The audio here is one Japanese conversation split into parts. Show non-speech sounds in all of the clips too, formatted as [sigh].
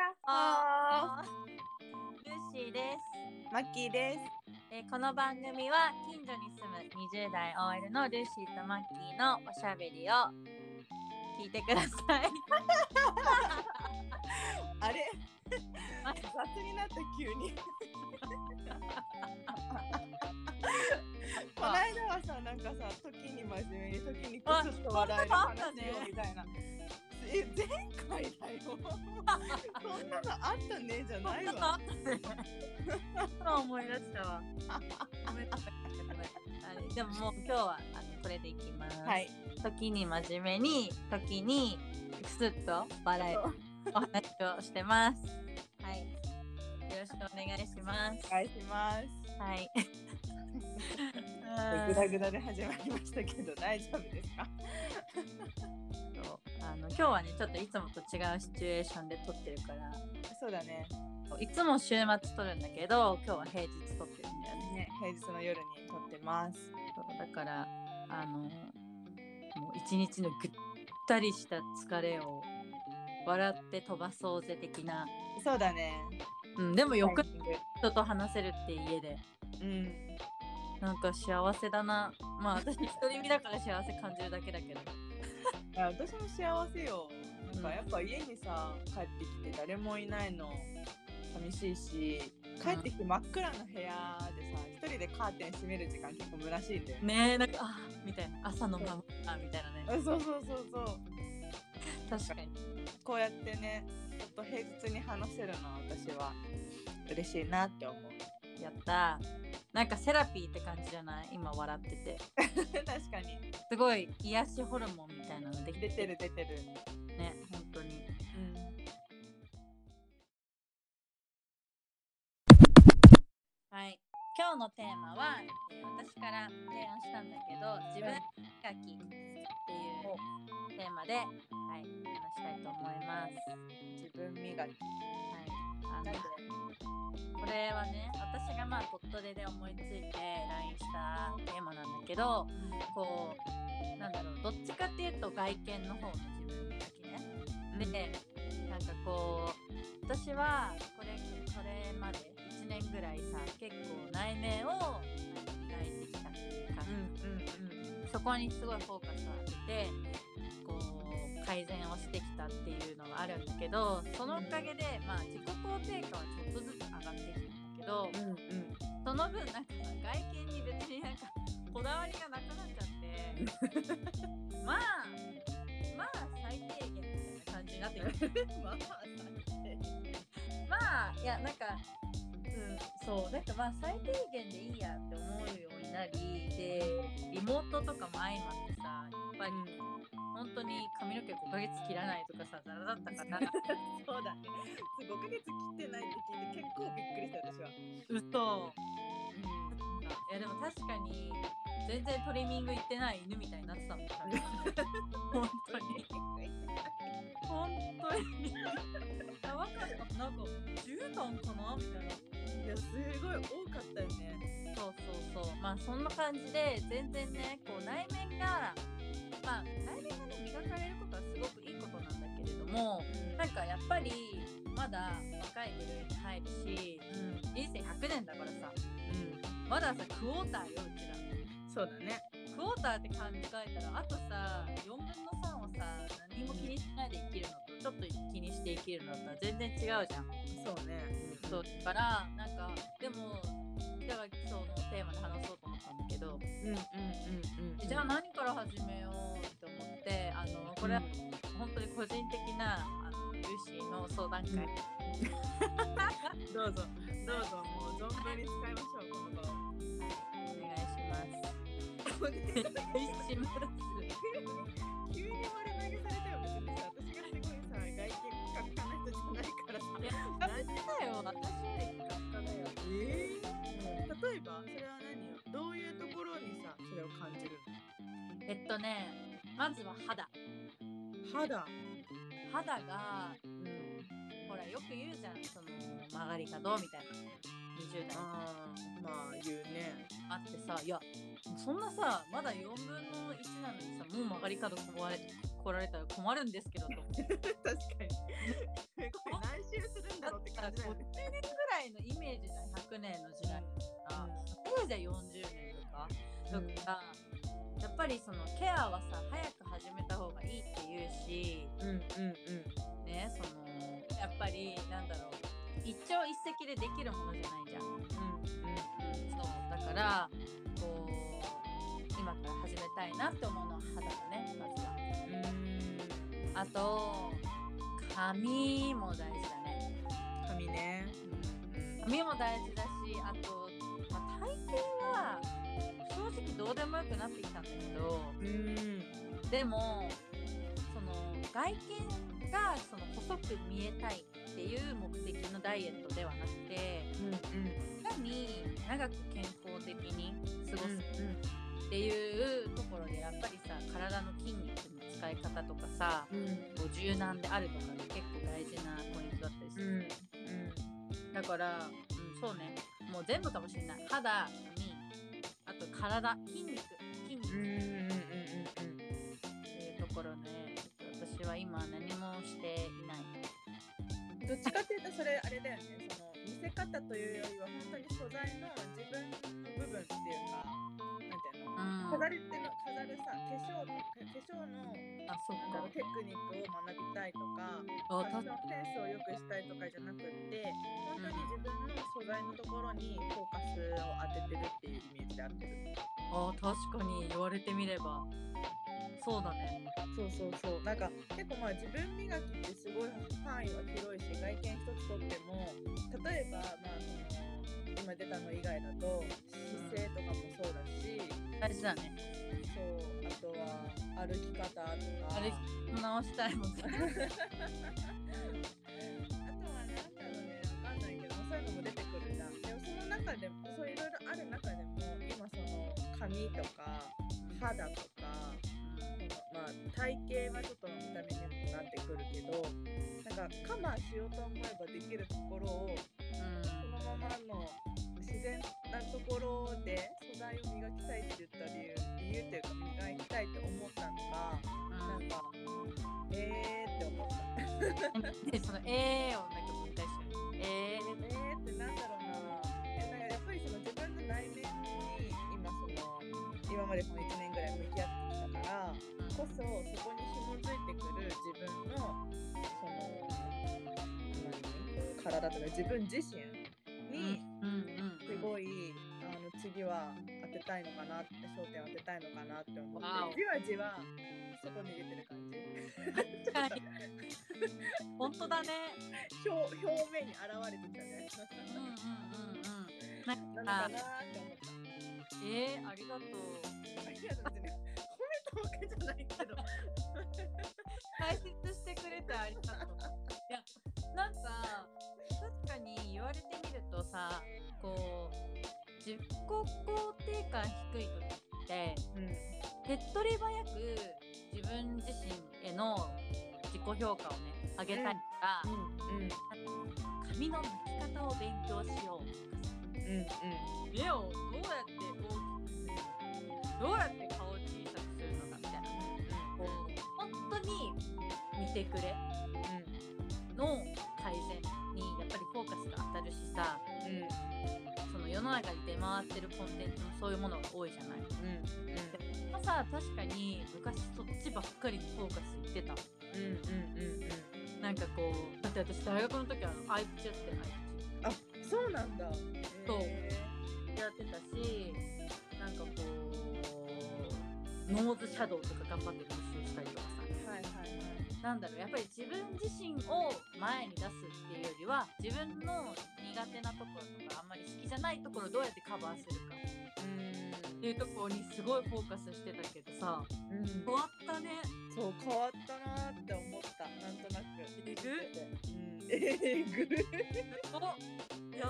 やっあールーシーです、マッキーです。えーこの番組は近所に住む20代 OL のルーシーとマッキーのおしゃべりを聞いてください。[laughs] あれ？あ [laughs] 雑になった急に。[laughs] この間はさ、なんかさ、時に真面目に、時にクスッと笑える話よみたいな。え、前回だよ。[laughs] そんなのあったねじゃないわ。思い出したわ。でももう今日はあのこれでいきます。はい。時に真面目に、時にクスッと笑えるお話をしてます。はい。よろしくお願いします。お願いします。はい。ぐだぐだで始まりましたけど、大丈夫ですか？そうあの今日はねちょっといつもと違うシチュエーションで撮ってるからそうだね。いつも週末撮るんだけど今日は平日撮ってるんだよねね、平日の夜に撮ってます。そうだからあのもう一日のぐったりした疲れを笑って飛ばそうぜ的な、そうだね。うん、でもよく人と話せるって家でうん。なんか幸せだな。まあ私一人身だから幸せ感じるだけだけど。いや私も幸せよ。なんかやっぱ家にさ帰ってきて誰もいないの寂しいし帰ってきて真っ暗な部屋でさ一人でカーテン閉める時間結構虚しいんだよね。ねえなんかあーみたいな。朝のままみたいなね。あそうそうそうそう。確かに。こうやってねちょっと平日に話せるの私は嬉しいなって思う。やったーなんかセラピーって感じじゃない？今笑ってて [laughs] 確かにすごい癒しホルモンみたいなのできて出てる出てる。ね本当にうん。はい今日のテーマはえー私から提案したんだけど自分磨きっていうテーマで、はい、話したいと思います。自分磨き。はい、あのこれはね私がまあ鳥取で思いついて LINE したテーマなんだけどこうなんだろうどっちかっていうと外見の方の自分磨きね。で、なんかこう私はこれこれまで1年ぐらいさ結構内面を磨いてきたっていう感じ、うんうんうん。そこにすごいフォーカスを当てて改善をしてきたっていうのがあるんだけどそのおかげで、まあ、自己肯定感はちょっとずつ上がってきたんだけど、うんうん。その分なんかさ外見に別になんかこだわりがなくなっちゃって [laughs] まあまあ最低限みたいな感じになってきて [laughs] まあまあいやなんかうんそうなんかまあ最低限でいいやって思うようになりでリモートとかも相まってさやっぱり本当に髪の毛5ヶ月切らないとかさザラだったからそうだね。5ヶ月切ってないって聞いて結構びっくりした私は。嘘。いやでも確かに全然トリミング行ってない犬みたいになってたもん髪本当に。本当に。やばかった。なんか絨毯かなみたいな。いやすごい多かったよね。そうそうそう。まあそんな感じで全然ねこう内面がまあ内面がね磨かれることはすごくいいことなんだけれどもなんかやっぱりまだ若い部類に入るしうん。人生100年だからさ。うん。まださクォーターようちら。そうだね。クォーターって考えたらあとさ4分の3をさ何も気にしないで生きるのとちょっと気にして生きるのとは全然違うじゃん。そうね。そうだからなんかでもだからそのテーマで話そうんだけどうんうんうんうん。じゃあ何から始めようって思ってあのこれは本当に個人的なあのルーシーの相談会、どうぞどうぞもう存分に使いましょうこの場を。お願いします。お願いします。急に丸投げされたよ別にさ私がすごいさ外見ピカピカな人じゃないからさ。いや、私だよ。私よりピカピカだよ。えー、例えばそれはどういうところにさそれを感じるえっとね、まずは肌。の肌？肌が、うん。ほら、よく言うじゃん。その、曲がり角みたいな。20代ああまあ言うね。あってさ、いや、そんなさ、まだ4分の1なのにさ、もう曲がり角来られ来られたら困るんですけどと思って。[laughs] 確かに。[laughs] これ何周すさ50感じだよね年ぐらいのイメージじゃん100年の時代から当時は40年とかうんやっぱりそのケアはさ早く始めた方がいいって言うしうんうんうんねそのやっぱりなんだろう一朝一夕でできるものじゃないじゃん。うんうん、そうだからこう今から始めたいなって思うのは肌だねまずは。うんあと髪も大事だね。髪ね髪も大事だしあと、まあ、体型は正直どうでもよくなってきたんだけどうん。うんでもその外見がその細く見えたいっていう目的のダイエットではなくてうんうん。いかに長く健康的に過ごすうんっていうところでやっぱりさ体の筋肉の使い方とかさうん。こう柔軟であるとかが結構大事なポイントだったりすうんる、だから、うん、そうね。もう全部かもしれない。肌髪あと体筋肉筋肉。っていうところね。私は今何もしていない。うんどっちかっていうとそれあれだよね。その見せ方というよりは本当に素材の自分の部分っていうかなんていうん。飾りっての飾るさ化粧と化粧のあそっテクニックを学びたいとかかあファッションセンスを良くしたいとかじゃなくって本当に自分の素材のところにフォーカスを当ててるっていうイメージで合ってるあ確かに言われてみれば。そうだね。そうそうそう。なんか結構まあ自分磨きってすごい範囲は広いし外見一つとっても例えばまあその今出たの以外だと姿勢とかもそうだし大事だね。そうあとは歩き方とか。歩き直したいもんね。あとはなんだろうねわかんないけどそういうのも出てくるじゃん。でもその中でもそういろいろある中でも今その髪とか肌とかまあ体型はちょっと見た目にもなってくるけどなんかカバーしようと思えばできるところをうんままの自然なところで素材を磨きたいって言った理由理由っていうか磨きたいって思ったのがなんかえーって思った。[laughs] うん、でその「えー」をなんかもう一回しえーえーってなんだろうな。えなんかやっぱりその自分の内面に今その今までこの1年ぐらい向き合ってきたからこそそこに紐づいてくる自分のその何体とか自分自身たいのかなって焦点を当てたいのかなって思ってじわじわ外に出てる感じ。本当だね。表表面に現れてきたねうんうんうんうん。ななのかなって思った。えー、ありがとう。ありがとう褒めたわけじゃないけど解説してくれてありがとう。い [laughs] や [laughs] なんか確かに言われてみるとさこう自己肯定感低い時ってうん手っ取り早く自分自身への自己評価をね上げたいから、うんうん。髪の巻き方を勉強しようとかさうん目をどうやって大きくするのかどうやって顔を小さくするのかみたいなこう本当に見てくれの改善にやっぱりフォーカスが当たるしさその世の中に出回ってるコンテンツもそういうものが多いじゃない。うん。まあさ確かに昔そっちばっかりにフォーカスいってた。うんうんうんうん。なんかこうだって私大学の時はアイプチやってないあそうなんだ。そうへやってたしなんかこうノーズシャドウとか頑張って練なんだろうやっぱり自分自身を前に出すっていうよりは自分の苦手なところとかあんまり好きじゃないところをどうやってカバーするかっていうところにすごいフォーカスしてたけどさ。うん。うん変わったね。そう変わったなーって思った。なんとなく。えぐうん。え [laughs] ぐおいや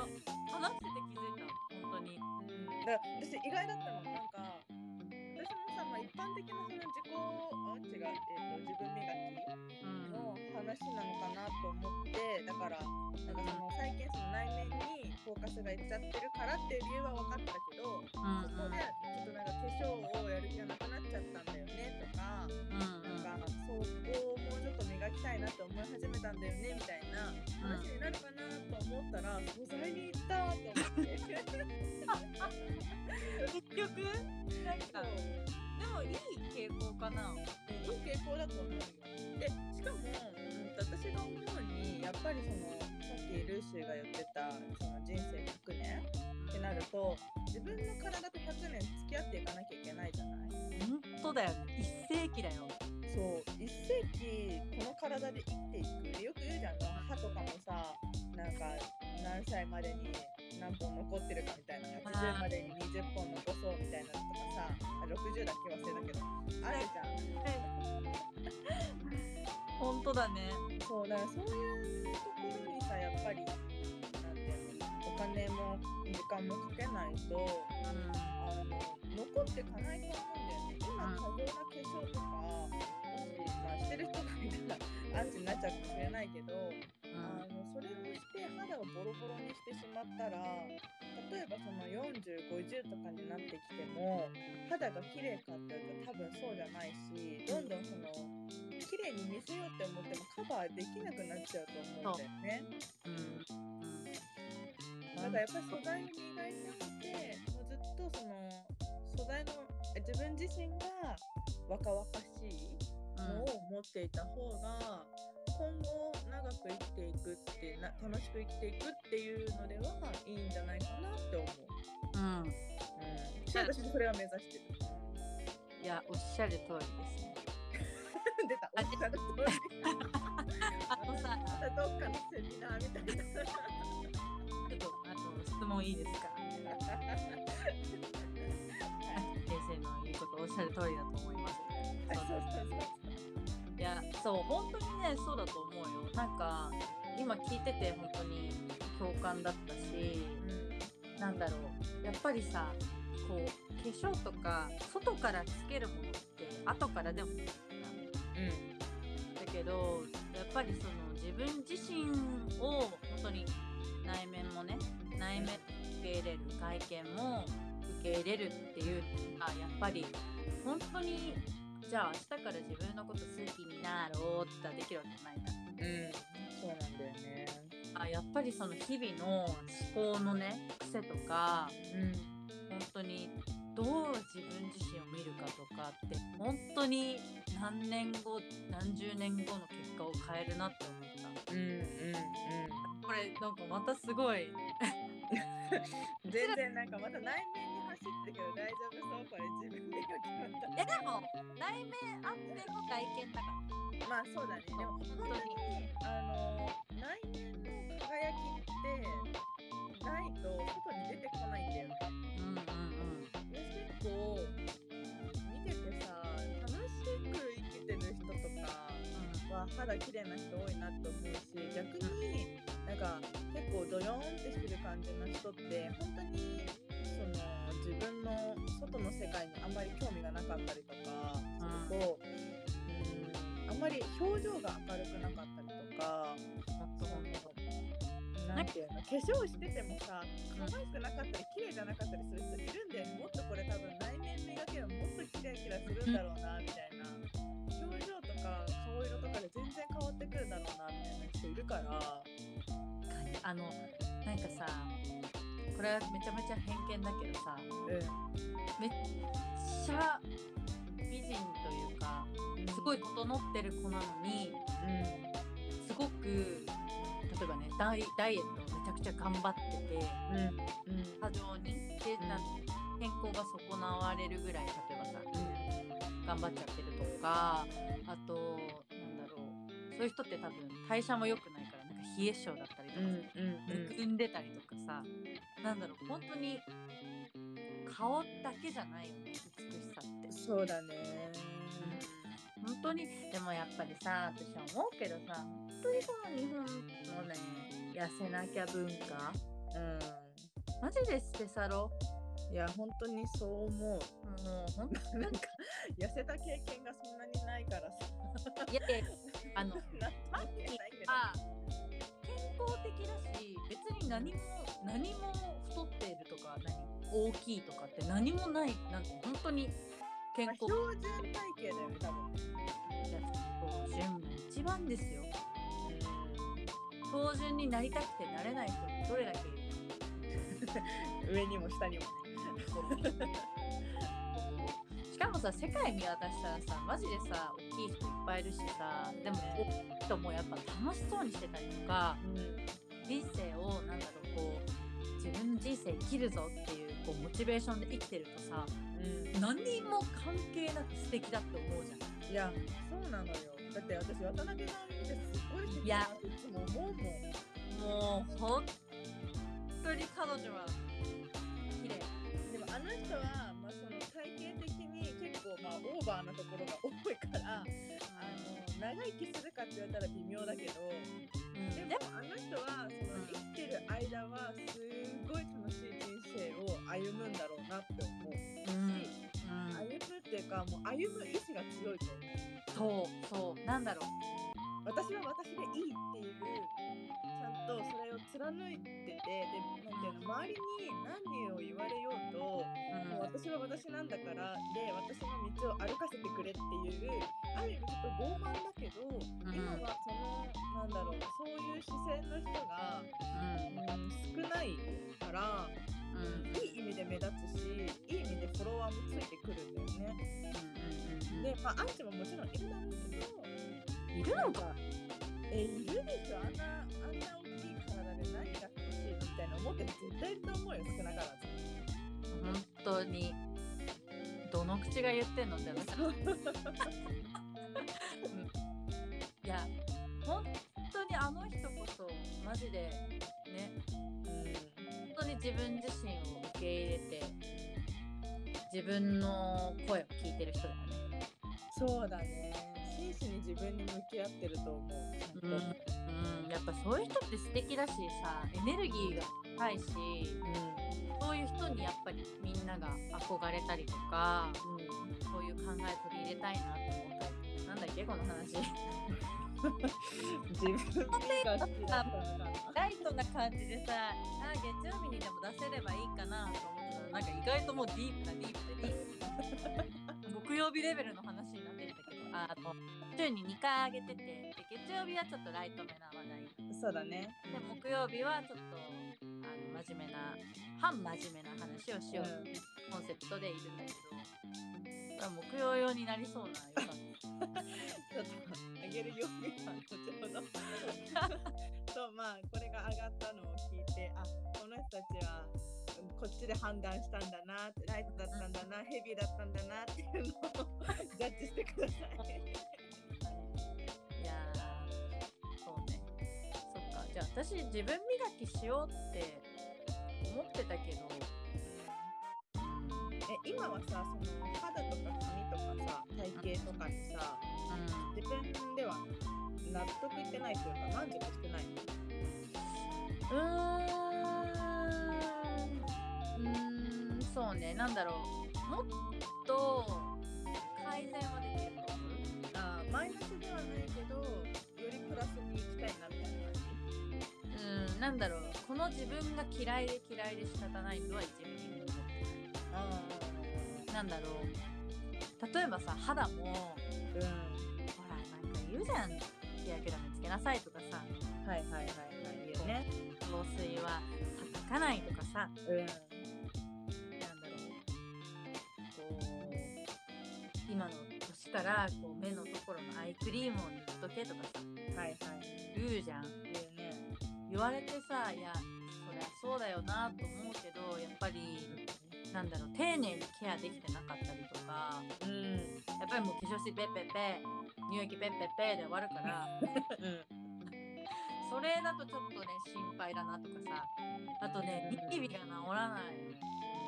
話してて気づいた本当に。うん。だ私意外だったの。なんか一般的なその自己あ違う、えー、と自分磨きうんの話なのかなと思ってだからなんかその最近その内面にフォーカスがいっちゃってるからっていう理由は分かったけど、うんそこでちょっとなんか化粧をやる気がなくなっちゃったんだよねとか、なんかそこをもうちょっと磨きたいなと思思い始めたんだよねみたいな話になるかなと思ったら、素材に行ったと思って。[laughs] [laughs] 結局なんかでもいい傾向かな。いい傾向だと思うよ。でしかも、うん、私が思うにやっぱりそのさっきルーシーが言ってたその人生100年ってなると自分の体と100年付き合っていかなきゃいけないじゃない？本当だよ。ね一世紀だよ。そう1世紀この体で生きていくでよく言うじゃん。歯とかもさなんか何歳までに何本残ってるかみたいな80までに20本残そうみたいなのとかさあ60だっけ忘れたけど。あるじゃん [laughs] 本当だね。そうだからそういうところにさやっぱりなんていうのお金も時間もかけないとうあの残ってかないと思うんだよね。今過剰な化粧とかまあ、してる人がいたらアンチになっちゃうかもしれないけどん。あのそれをして肌をボロボロにしてしまったら例えばその4050とかになってきても肌が綺麗かっていうと多分そうじゃないしどんどんその綺麗に見せようって思ってもカバーできなくなっちゃうと思うんだよね。うん。うん。だからやっぱり素材に磨いておいてもうずっとその素材のえ自分自身が若々しいのを持っていた方が今後長く生きていくってな楽しく生きていくっていうのではいいんじゃないかなって思う。うんうんうん、私それは目指してる。いやおっしゃる通りですね [laughs] 出た。おっしゃる通り。あのさ [laughs] どっかのセミナーみたいな。ちょっとあの質問いいですか？[laughs] 先生の言うことおっしゃる通りだと思います。いやそう本当にねそうだと思うよなんか今聞いてて本当に共感だったしうんなんだろうやっぱりさこう化粧とか外からつけるものって後からでもいいうん。だけどやっぱりその自分自身を本当に内面もね内面受け入れる外見も受け入れるっていうのがやっぱり本当にじゃあ明日から自分のこと好きになろうってできるわけじゃないじゃんうん。そうなんだよね。あやっぱりその日々の思考のね癖とかうん。本当にどう自分自身を見るかとかって本当に何年後何十年後の結果を変えるなって思ったうんうんうん。これなんかまたすごい [laughs] 全然なんかまた内面に走ってるけど大丈夫そうこれ自分で決まっいやでも内面あっての外見だかたまあそうだねでも本当にあの内面の輝きってないと外に出てこないんだよねうんうんうんで結構見ててさ楽しく生きてる人とかは肌綺麗な人多いなと思うし逆にか結構ドヨーンってしてる感じの人って本当にその自分の外の世界にあんまり興味がなかったりとかすると、うん、あんまり表情が明るくなかったりとか本当本なんていうの化粧しててもさ可愛くなかったり綺麗じゃなかったりする人いるんだよね。もっとこれ多分内面磨けばもっとキラキラするんだろうなみたいな。表情とか顔色とかで全然変わってくるあのなんかさこれはめちゃめちゃ偏見だけどさうめっちゃ美人というかんすごい整ってる子なのにうんすごく例えばねダイエットをめちゃくちゃ頑張っててうん。うん。過剰にでうんなん健康が損なわれるぐらい例えばさ頑張っちゃってるとかあとなんだろうそういう人って多分代謝も良くないか冷え性だったりとかうんさうん。むくんでたりとかさなんだろう本当に顔だけじゃないよね美しさって。そうだね。本当にでもやっぱりさ私は思うけどさ本当にこの日本のね痩せなきゃ文化？うん。マジで捨て去ろいや本当にそう思う。もう本当なんか痩せた経験がそんなにないからさ。いやいやあのマッキーは健康的だし別に何も何も太っているとか何大きいとかって何もない。なんか本当に健康まあ標準体型だよね多分。標準が一番ですよ準になりたくてなれない人どれだけいる [laughs] 上にも下にもしかもさ世界見渡したらさマジでさ大きい人いっぱいいるしさでも大きい人もやっぱ楽しそうにしてたりとか人生をなんだろうこう自分の人生生きるぞっていうこうモチベーションで生きてるとさうん。何も関係なく素敵だって思うじゃん。いやそうなのよ。だって私渡辺直美見てすごい素敵だなっていつも思うもん。もう本当に彼女は綺麗。でもあの人は、オーバーなところが多いからあの長生きするかって言われたら微妙だけどうん。でもあの人はその生きてる間はすごい楽しい人生を歩むんだろうなって思うし、うん。歩むっていうかもう歩む意志が強いと思う。そうそう。なんだろう。私は私でいいっていうとそれを貫いててでなんていうの周りに何を言われようともう私は私なんだからで私の道を歩かせてくれっていうある意味ちょっと傲慢だけど、今はそのなんだろうそういう視線の人が、うん、少ないから、うん。うんいい意味で目立つしいい意味でフォロワーもついてくるんだよね。うんで、まあ、アンチももちろんいるだろうけどいるのか。えいるでしょあんなあん思ってる人絶対いると思うよ少なからず。本当に。どの口が言ってんのって話いや本当にあの人こそマジでね本当に自分自身を受け入れて自分の声を聞いてる人だよね。そうだね真摯に自分に向き合ってると思う。うん、うん、やっぱそういう人って素敵だしさエネルギーが高いしそういう人にやっぱりみんなが憧れたりとかうん。そういう考え取り入れたいなって思ったりなんだっけこの話。[laughs] 自分が好きだったのかな。[laughs] ライトな感じでさあ月曜日にでも出せればいいかなと思ってたらなんか意外ともうディープなディープでディープ木曜日レベルの話になってるんだけど。あの週に2回上げててで月曜日はちょっとライトめな話題そうだね。で木曜日はちょっとあの真面目な反真面目な話をしよううんコンセプトでいるんだけど、だから木曜用になりそうな予算ちょっとあげる曜日は後ほど。[laughs] そうまあこれが上がったのを聞いてあこの人たちはうんこっちで判断したんだなってライトだったんだなヘビーだったんだなっていうのを [laughs] ジャッジしてください。いじゃあ私自分磨きしようって思ってたけど、うん、え今はさその肌とか髪とかさ体型とかにさ自分では納得いってないというか満足してない？うーん。うーんそうね。なんだろう。もっと改善はできると思う？あーマイナスではないなんだろう。この自分が嫌いで嫌いで仕方ないとは1ミリも思ってあない。なんだろう。例えばさ肌もほらうんなんか言うじゃん。日焼け止めつけなさいとかさ。はいはいはいはい。言うね。防水は叩かないとかさ。うん。なんだろう。こう今の年からこう目のところのアイクリームを塗っとけとかさ。はいはい。言うじゃん言われてさいやそりゃそうだよなと思うけどやっぱりなんだろう丁寧にケアできてなかったりとかうん。やっぱりもう化粧水ペッペッペ乳液ペッペッペで終わるからうん。それだとちょっとね心配だなとかさあとねニキビが治らない。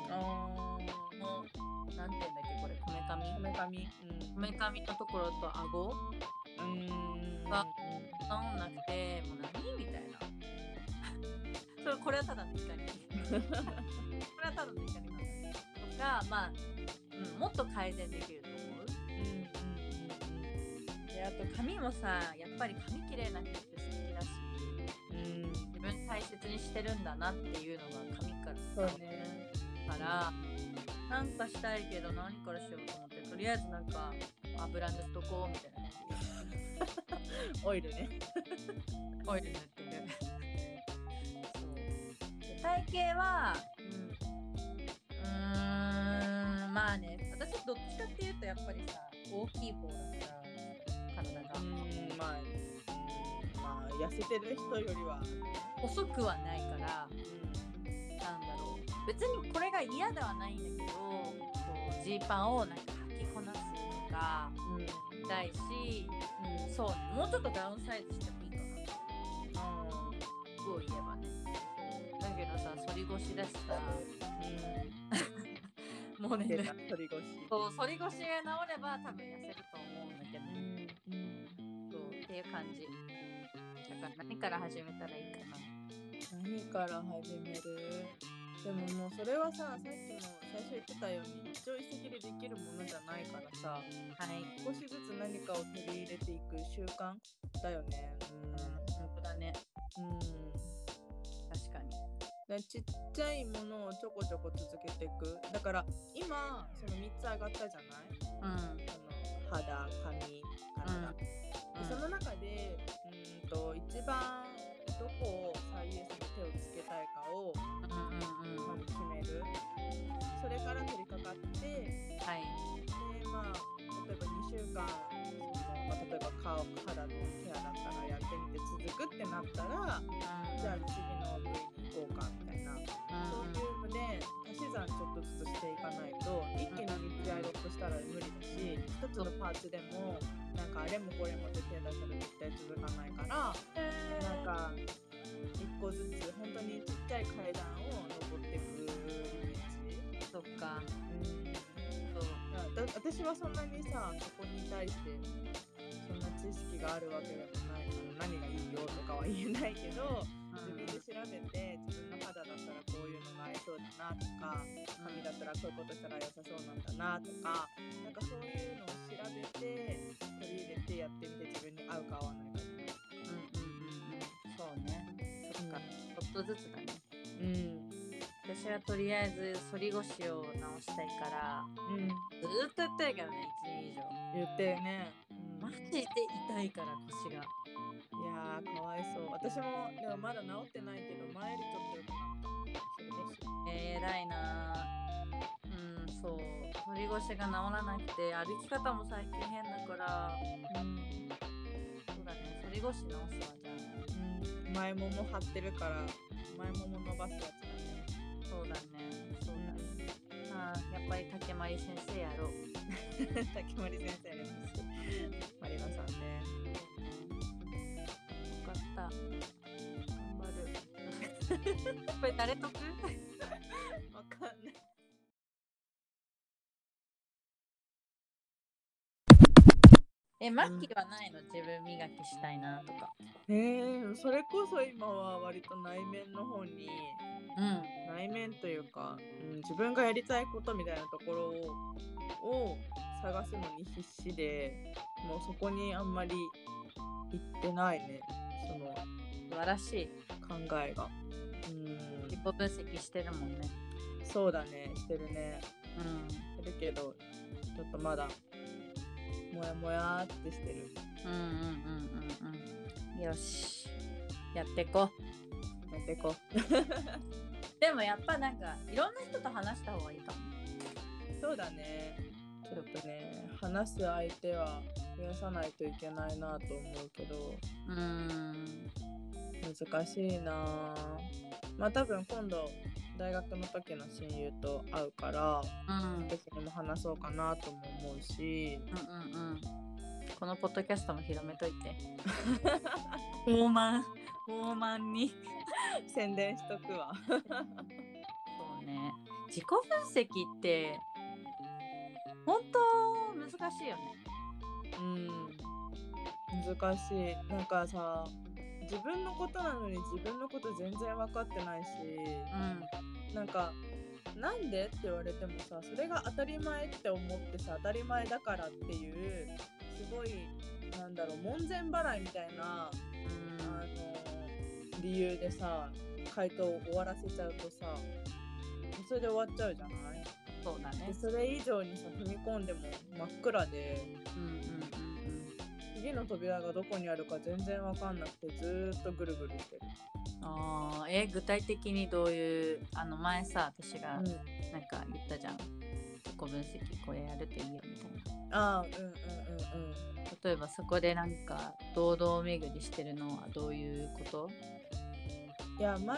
あもうなんて言うんだっけこれこめかみ？ーこめかみ。こめかみのところと顎？うん。うん。が治んなくてもう何それこれはただの怒り [laughs] これはただの怒りなんだとかまあ、うん、もっと改善できると思う。であと髪もさやっぱり髪綺麗な人って素敵だしうん。うん自分大切にしてるんだなっていうのが髪からそうねからなんかしたいけど何からしようと思ってとりあえずなんか油塗っとこうみたいな。感じでオイルね。[laughs] オイル塗ってる体型はうんうーんまあね私どっちかっていうとやっぱりさ大きい方だから体が、うんまあ、うんまあ痩せてる人よりは、細くはないからうなんだろう。別にこれが嫌ではないんだけどこうジーパンをなんか履きこなすとかんうん。したいしうんそうもうちょっとダウンサイズしてもいいかな。服を言えばねだけどさ反り腰だしさ。[laughs] もうね反り腰。そう反り腰が治れば多分痩せると思うんだけど。うんうん。そうっていう感じ。だから何から始めたらいいかな。何から始める？でももうそれはささっきも最初言ってたように一朝一夕でできるものじゃないからさはい。少しずつ何かを取り入れていく習慣だよね。本当だね。うん、ちっちゃいものをちょこちょこ続けていく。だから今その3つ上がったじゃない？うん。その肌髪体、でその中でうんと一番どこを最優先に手をつけたいかをうんうんうんまず決める。それから取り掛かってはい。でまあ例えば2週間まあ、例えば顔肌のケアだったらやってみて続くってなったらじゃあ次かないと一気に3つやろうとしたら無理だし一つのパーツでもなんかあれもこれもで手出したら絶対続かないからなんか一個ずつ本当にちっちゃい階段を登っていくイメージ。そっか。うん。そう。だ私はそんなにさそこに対してそんな知識があるわけでもないから何がいいよとかは言えないけど自分で調べて自分の肌だったらこういうのが合いそうだなとか髪だったらこういうことしたら良さそうなんだなとかなんかそういうのを調べて取り入れてやってみて自分に合うか合わないかうんうんうんうん。そうね。そっか。ちょっとずつだね。うん。私はとりあえず反り腰を直したいからうん。ずーっとやってるけどね1年以上。言ってね、うん。マジで痛いから腰が。いやそう私もでもまだ治ってないけど前よりちょっと良くなったそれこそえらいなうんそう。反り腰が治らなくて歩き方も最近変だから。うん。そうだね反り腰直すわじゃうん。前もも張ってるから前もも伸ばすやつだね。あそうだねそうだね。あーやっぱり竹まり先生やろう。[laughs] 竹森先生です。マリナさんね頑張る。[laughs] これ誰得えマッキーはないの？自分磨きしたいなとか。えー、それこそ今は割と内面の方にうん。内面というか、うん、自分がやりたいことみたいなところをを探すのに必死でもうそこにあんまり行ってないね。その素晴らしい。考えが。うん。自己分析してるもんね。そうだねしてるね。うん。してるけどちょっとまだもやもやーってしてる。うんうんうんうんうん。よし。やってこ。うやってこ。[laughs] でもやっぱなんかいろんな人と話した方がいいかも。うそうだね。ちょっとね話す相手は増やさないといけないなと思うけど。うーん。難しいなぁまあ多分今度大学の時の親友と会うからうん。うん時にも話そうかなとも思うし。うんうんこのポッドキャストも広めといて。大満大満に。宣伝しとくわ。そうね。自己分析って本当難しいよね。うん。難しい。なんかさ自分のことなのに自分のこと全然分かってないしうん。なんかなんでって言われてもさそれが当たり前って思ってさ当たり前だからっていうすごいなんだろう門前払いみたいなあの理由でさ回答を終わらせちゃうとさそれで終わっちゃうじゃない？そうだね。でそれ以上にさ踏み込んでも真っ暗でうんうんうんうん次の扉がどこにあるか全然わかんなくてずーっとぐるぐるしてる。あーえ具体的にどういうあの前さ私がうん、なんか言ったじゃん自己分析これやるといいよみたいなああうんうんうんうん。例えばそこでなんか堂々巡りしてるのはどういうこと？いや前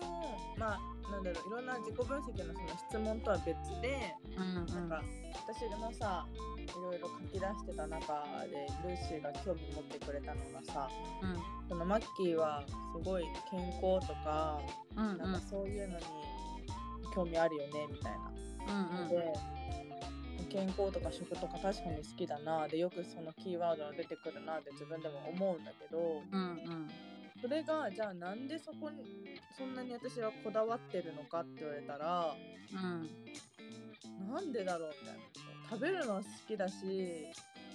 のまあなんだろういろんな自己分析のその質問とは別で、うんなんか私もさいろいろ書き出してた中でルーシーが興味持ってくれたのがさうん。そのマッキーはすごい健康とかうんうん。なんかそういうのに興味あるよねみたいな。うんうん。で健康とか食とか確かに好きだなでよくそのキーワードが出てくるなって自分でも思うんだけどうんうんそれがじゃあなんでそこにそんなに私はこだわってるのかって言われたらうん。なんでだろうみたいな。食べるのは好きだし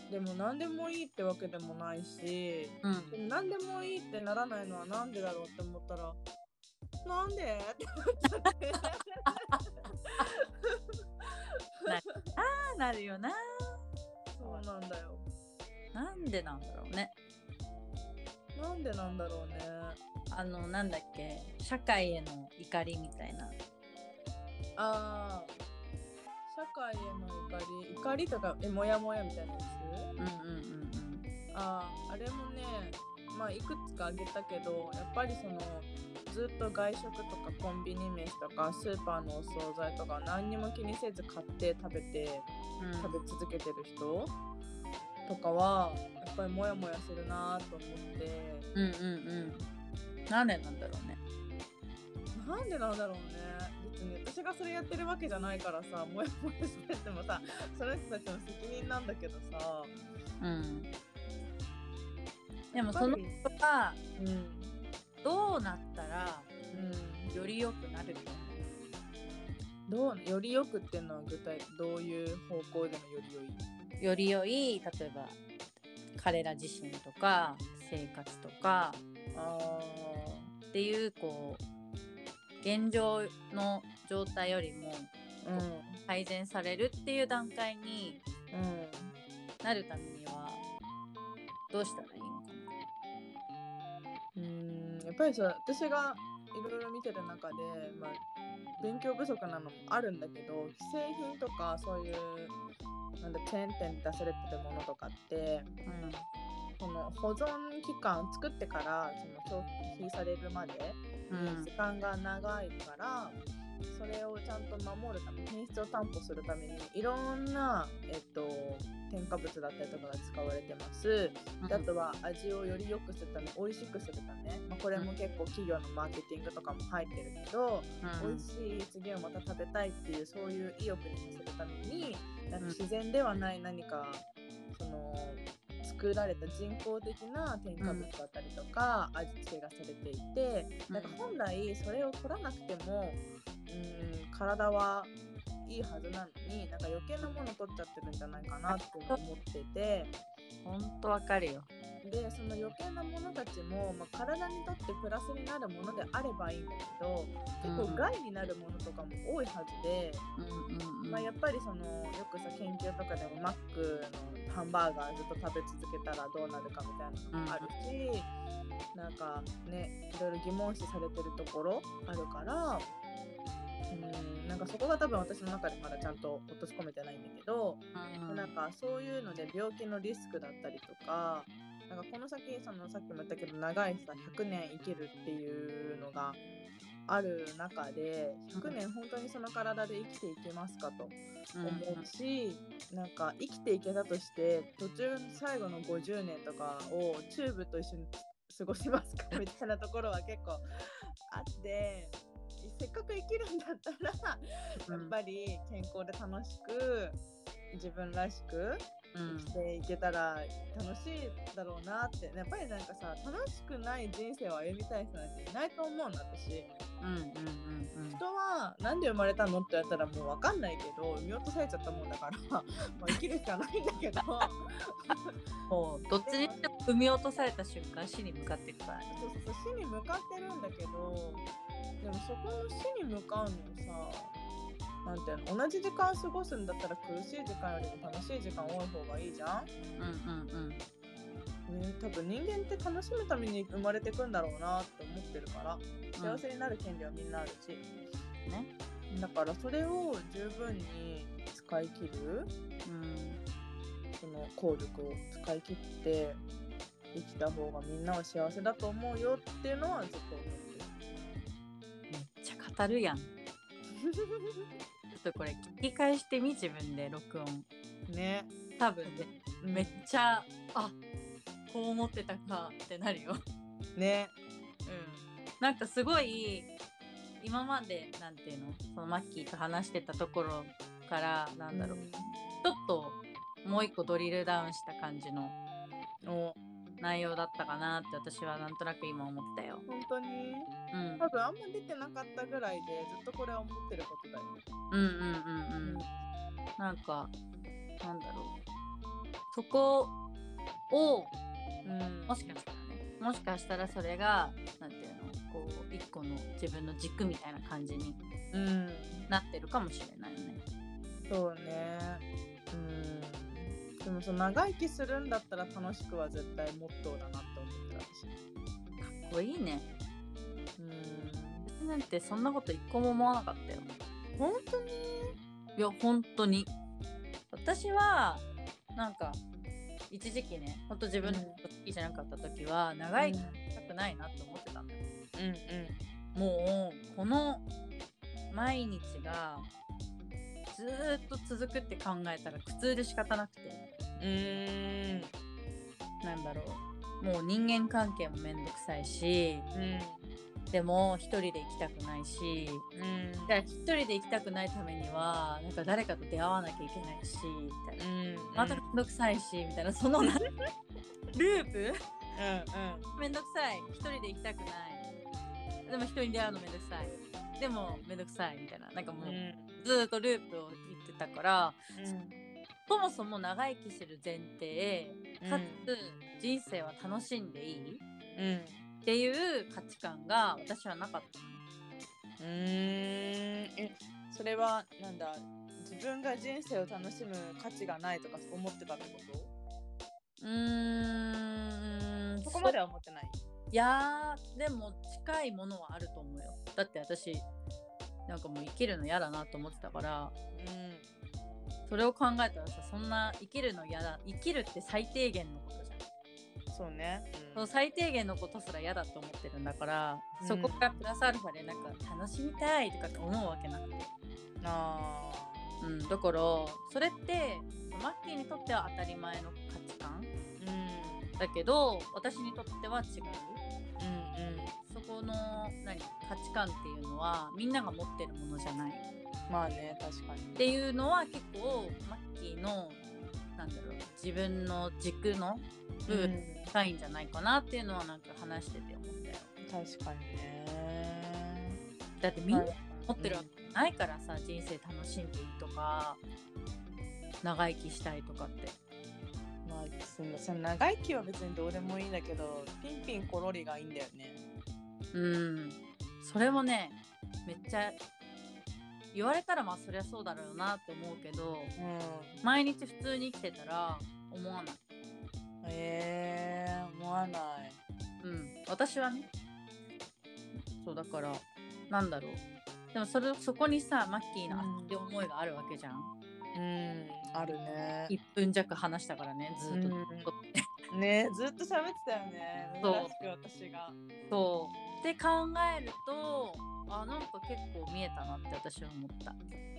でも何でもいいってわけでもないしうん。でも何でもいいってならないのはなんでだろうって思ったらなんで？って思っちゃってああなるよな。そうなんだよ。なんでなんだろうねなんでなんだろうね。あのなんだっけ？社会への怒りみたいな。ああ社会への怒り。怒りとかえモヤモヤみたいなやつ？うんうんうんあああれもねまあいくつかあげたけどやっぱりそのずっと外食とかコンビニ飯とかスーパーのお惣菜とか何にも気にせず買って食べてうんうん。食べ続けてる人とかはぱりモヤモヤするなと思って。うんうんうん。なんでなんだろうね。なんでなんだろうね。別に私がそれやってるわけじゃないからさモヤモヤしててもさその人たちの責任なんだけどさ。うん。でもその人がうん。どうなったらうん。より良くなるとどうよりよくっていうのは具体どういう方向でのより良い？より良い例えば彼ら自身とか生活とか。っていうこう現状の状態よりもうん改善されるっていう段階にうんなるためにはどうしたらいいのかな。うんやっぱりそう私がいろいろ見てる中で、まあ、勉強不足なのもあるんだけど既製品とかそういうなんだチェーン店で出されてるものとかってな。その保存期間作ってからその消費されるまで時間が長いから、それをちゃんと守るため品質を担保するためにいろんな、えっと、添加物だったりとかが使われてます。であとは味をより良くするため美味しくするため、まあ、これも結構企業のマーケティングとかも入ってるけど、うん。美味しい次をまた食べたいっていうそういう意欲にさせるためになんか自然ではない何かその作られた人工的な添加物だったりとか、味付けがされていてなんか本来それを取らなくてもうん体はいいはずなのになんか余計なもの取っちゃってるんじゃないかなって思ってて。ほんとわかるよ。でその余計なものたちも、まあ、体にとってプラスになるものであればいいんだけど結構害になるものとかも多いはずで、うんうんうんまあ、やっぱりそのよくさ研究とかでもマックのハンバーガーずっと食べ続けたらどうなるかみたいなのもあるし、なんかねいろいろ疑問視されてるところあるから。うん。なんかそこが多分私の中でまだちゃんと落とし込めてないんだけど、うん。なんかそういうので病気のリスクだったりとかなんかこの先そのさっきも言ったけど長いさ100年生きるっていうのがある中で100年本当にその体で生きていけますかとうん思うし、なんか生きていけたとして途中最後の50年とかをチューブと一緒に過ごせますかみたいなところは結構あってせっかく生きるんだったらやっぱり健康で楽しく自分らしくうん。生きていけたら楽しいだろうなって。やっぱりなんかさ楽しくない人生を歩みたい人なんていないと思うの私うんうんうん人はなんで生まれたのって言われたらもう分かんないけど産み落とされちゃったもんだから [laughs] まあ生きるしかないんだけど。[laughs] もうどっちにしても踏み落とされた瞬間死に向かっていくからね。そうそうそう死に向かってるんだけどでもそこの死に向かうのさなんていうの同じ時間過ごすんだったら苦しい時間よりも楽しい時間多い方がいいじゃん？うんうんうん。ね、多分人間って楽しむために生まれてくんだろうなって思ってるから幸せになる権利はみんなあるし、ね。だからそれを十分に使い切る？うん。その効力を使い切って生きた方がみんなは幸せだと思うよっていうのはずっと思っ語るやん。ちょっとこれ聞き返してみ自分で録音。るね。多分ねめっちゃあこう思ってたかってなるよ。ね。うん。なんかすごい今までなんていうのそのマッキーと話してたところからなんだろう、ちょっともう一個ドリルダウンした感じの内容だったかなって私はなんとなく今思ったよ。本当に？うん、多分あんま出てなかったぐらいでずっとこれは思ってることだようんうんうんうん。なんかなんだろう。そこをうんもしかしたらねもしかしたらそれがなんていうのこう一個の自分の軸みたいな感じにうん。なってるかもしれないよね。そうね。うんでもその長生きするんだったら楽しくは絶対モットーだなって思ってたしかっこいいね。うん私なんてそんなこと一個も思わなかったよ。本当に？いや本当に私はなんか一時期ねほんと自分の好きじゃなかった時は長生きしたくないなって思ってたんだよ。うんもうこの毎日がずーっと続くって考えたら苦痛で仕方なくてうんうん。なんだろう。もう人間関係もめんどくさいしうんでも一人で行きたくないしうん。じゃあ一人で行きたくないためにはなんか誰かと出会わなきゃいけないしみたいな。うんまためんどくさいしみたいな。そのな [laughs] ループ？うんめんどくさい。一人で行きたくない。でも人に出会うのめんどくさい。でもめんどくさいみたいな。なんかもう、うん。ずーっとループを言ってたからそもそも長生きする前提かつ人生は楽しんでいいうん。っていう価値観が私はなかった。うん。えそれはなんだ自分が人生を楽しむ価値がないとか思ってたってこと？うーん。そこまでは思ってない？いやーでも近いものはあると思うよ。だって私なんかもう生きるの嫌だなと思ってたからそれを考えたらさそんな生きるの嫌だ。生きるって最低限のことじゃん。うんそうねその最低限のことすら嫌だと思ってるんだから、うん。そこがプラスアルファでなんか楽しみたいとかって思うわけなくて、あうん、だからそれってマッキーにとっては当たり前の価値観ーうん。だけど私にとっては違う。うんうんそこの何価値観っていうのはみんなが持ってるものじゃない。っまあね確かに。ていうのは結構マッキーのなんだろう自分の軸の部分に近いんじゃないかなっていうのはなんか話してて思ったよ。確かにね。だってみんな持ってるわけないからさ人生楽しんでいいとか長生きしたいとかって。まあそのその長生きは別にどうでもいいんだけどピンピンコロリがいいんだよねうん。それもねめっちゃ言われたらまあそりゃそうだろうなって思うけどうん。毎日普通に生きてたら思わない。えー、思わない。うん。私はね。そうだからなんだろう。でもそれそこにさマッキーの熱い思いがあるわけじゃん、うんあるね。1分弱話したからねずっと、うん。ねずっと喋ってたよね。そう珍しく私が。そうって考えるとあなんか結構見えたなって私は思った。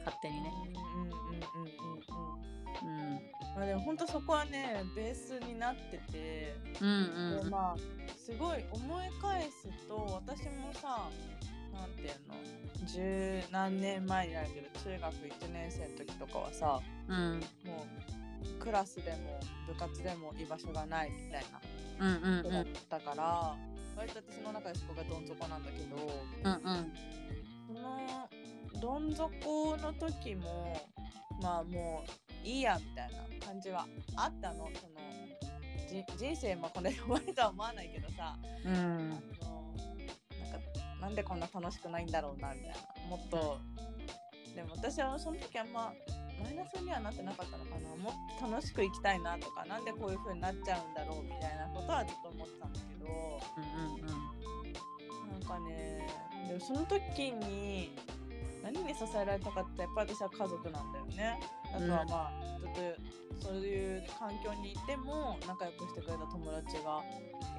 勝手にね。うんうんうんうんうんうん。まあでも本当そこはねベースになってて、うんうん。でまあすごい思い返すと私もさなんていうの十何年前になるけど中学1年生の時とかはさうん。もうクラスでも部活でも居場所がないみたいなだったから、割と私の中でそこがどん底なんだけどうんうん。そのどん底の時もまあもういいやみたいな感じはあったの。そのじ人生もこれで終わりとは思わないけどさうんあのなんかなんでこんな楽しくないんだろうなみたいな。もっとでも私はその時あんまマイナスにはなってなかったのかな。もっと楽しく生きたいなとかなんでこういう風になっちゃうんだろうみたいなことはずっと思ってたんだけど。うんうんうん。なんかねでもその時に何に支えられたかってやっぱり私は家族なんだよね。だからまあ、ずっとそういう環境にいても仲良くしてくれた友達が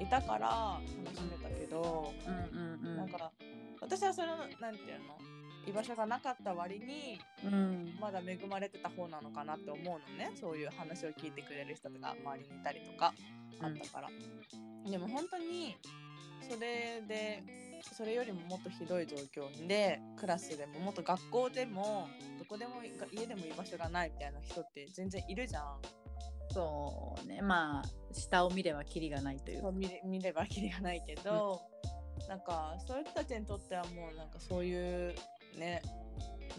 いたから楽しめたけど、うんうんうん。なんか私はそれのなんていうの？居場所がなかった割にうん。まだ恵まれてた方なのかなって思うのね。そういう話を聞いてくれる人とか周りにいたりとかあったから、でも本当にそれでそれよりももっとひどい状況でクラスでももっと学校でもどこでもい家でも居場所がないみたいな人って全然いるじゃん。そうね。まあ下を見ればキリがないという。見れ見ればきりがないけど、なんかそういう人たちにとってはもうなんかそういうね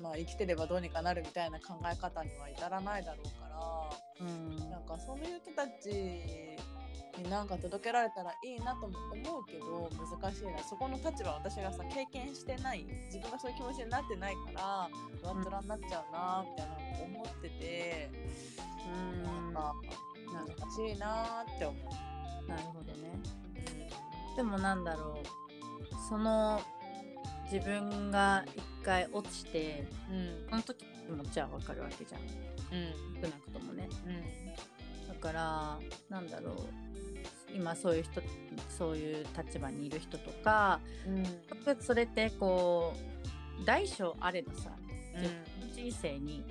まあ生きてればどうにかなるみたいな考え方には至らないだろうから。うんなんかそういう人たちに何か届けられたらいいなとも思うけど難しいなそこの立場私がさ経験してない自分がそういう気持ちになってないから上っ面になっちゃうなみたいなの思っててなんか難しいなって思う。なるほどねでもなんだろうその自分が一回落ちてうん。その時の気持ちはわかるわけじゃん。うん。少なくともね。うん。だからなんだろう。今そういう人そういう立場にいる人とかうん。それってこう大小あれどさうん。自分の人生に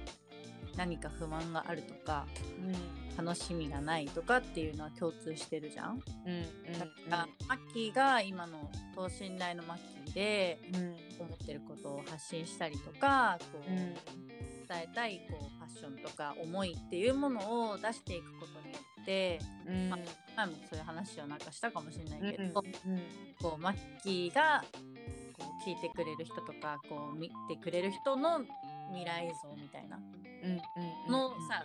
何か不満があるとかうん。楽しみがないとかっていうのは共通してるじゃん。うんだから、マッキーが今の等身大のマッキーでうん。思ってることを発信したりとかこう、うん。伝えたいこうパッションとか思いっていうものを出していくことによってうん。ま前もそういう話をなんかしたかもしれないけうんど、こうマッキーがこう聞いてくれる人とかこう見てくれる人の未来像みたいな。うんうんのさ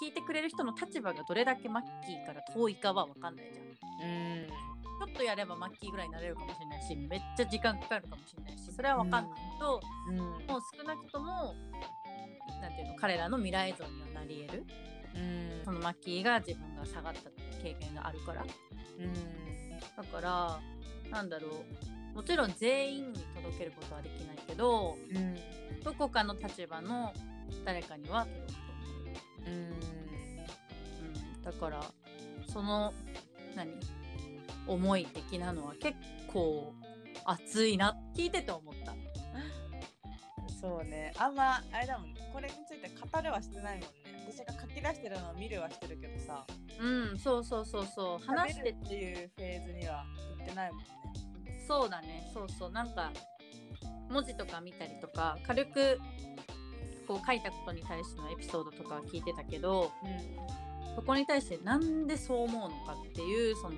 聞いてくれる人の立場がどれだけマッキーから遠いかは分かんないじゃん。うん。ちょっとやればマッキーぐらいになれるかもしれないしめっちゃ時間かかるかもしれないしそれは分かんないけど、うん。もう少なくともなんていうの彼らの未来像にはなり得る。うん。そのマッキーが自分が下がった経験があるから。うん。だからなんだろうもちろん全員に届けることはできないけどうん。どこかの立場の誰かには届くと思う。うん。うん、だからその何？思い的なのは結構熱いな聞いてて思った。そうね。あんまあれだもん。ねこれについて語れはしてないもんね。私が書き出してるのを見るはしてるけどさ。うんそうそうそうそう。話してっていうフェーズには行ってないもんね。そうだね。そうそう。なんか文字とか見たりとか軽くこう書いたことに対してのエピソードとかは聞いてたけどそこに対してなんでそう思うのかっていうその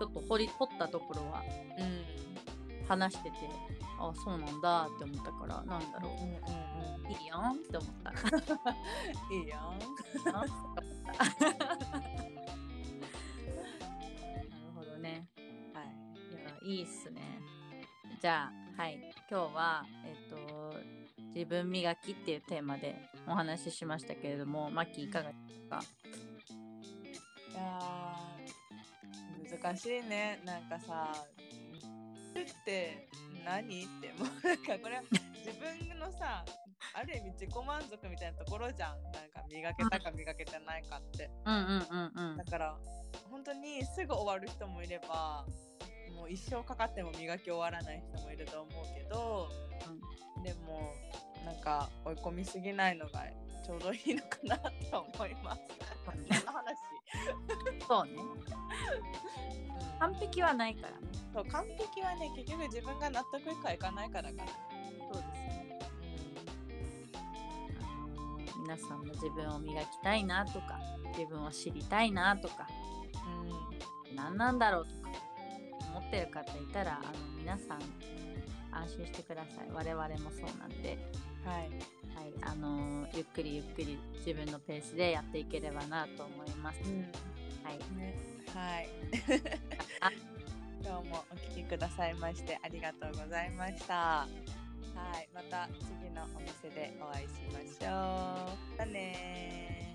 ちょっと掘り掘ったところはうんうん話しててあそうなんだって思ったからなんだろううんうんいいやんって思った。う [laughs] んいいやん [laughs] なるほどね。はいいや、いいっすね。じゃあ、はい。今日は、えっと、自分磨きっていうテーマでお話ししましたけれども、マッキーいかがですか？いやー難しいね。なんかさって何ってもうなんかこれは自分のさある意味自己満足みたいなところじゃん。なんか磨けたか磨けてないかって。うんうんうんうん。だ。から本当にすぐ終わる人もいればもう一生かかっても磨き終わらない人もいると思うけど、でもなんか追い込みすぎないのがちょうどいいのかなと思います。こんな話、そうね。完璧はないからね。そう完璧はね結局自分が納得いくかいかないかだからね。そうですね。あのー皆さんも自分を磨きたいなとか、自分を知りたいなとか、うん何なんだろうとか思ってる方いたらあの皆さん安心してください我々もそうなんで、はい。はいあのーゆっくりゆっくり自分のペースでやっていければなと思います、はい。ねはい。あ今日 [laughs] もお聞きくださいましてありがとうございました。はいまた次のお店でお会いしましょう。またねー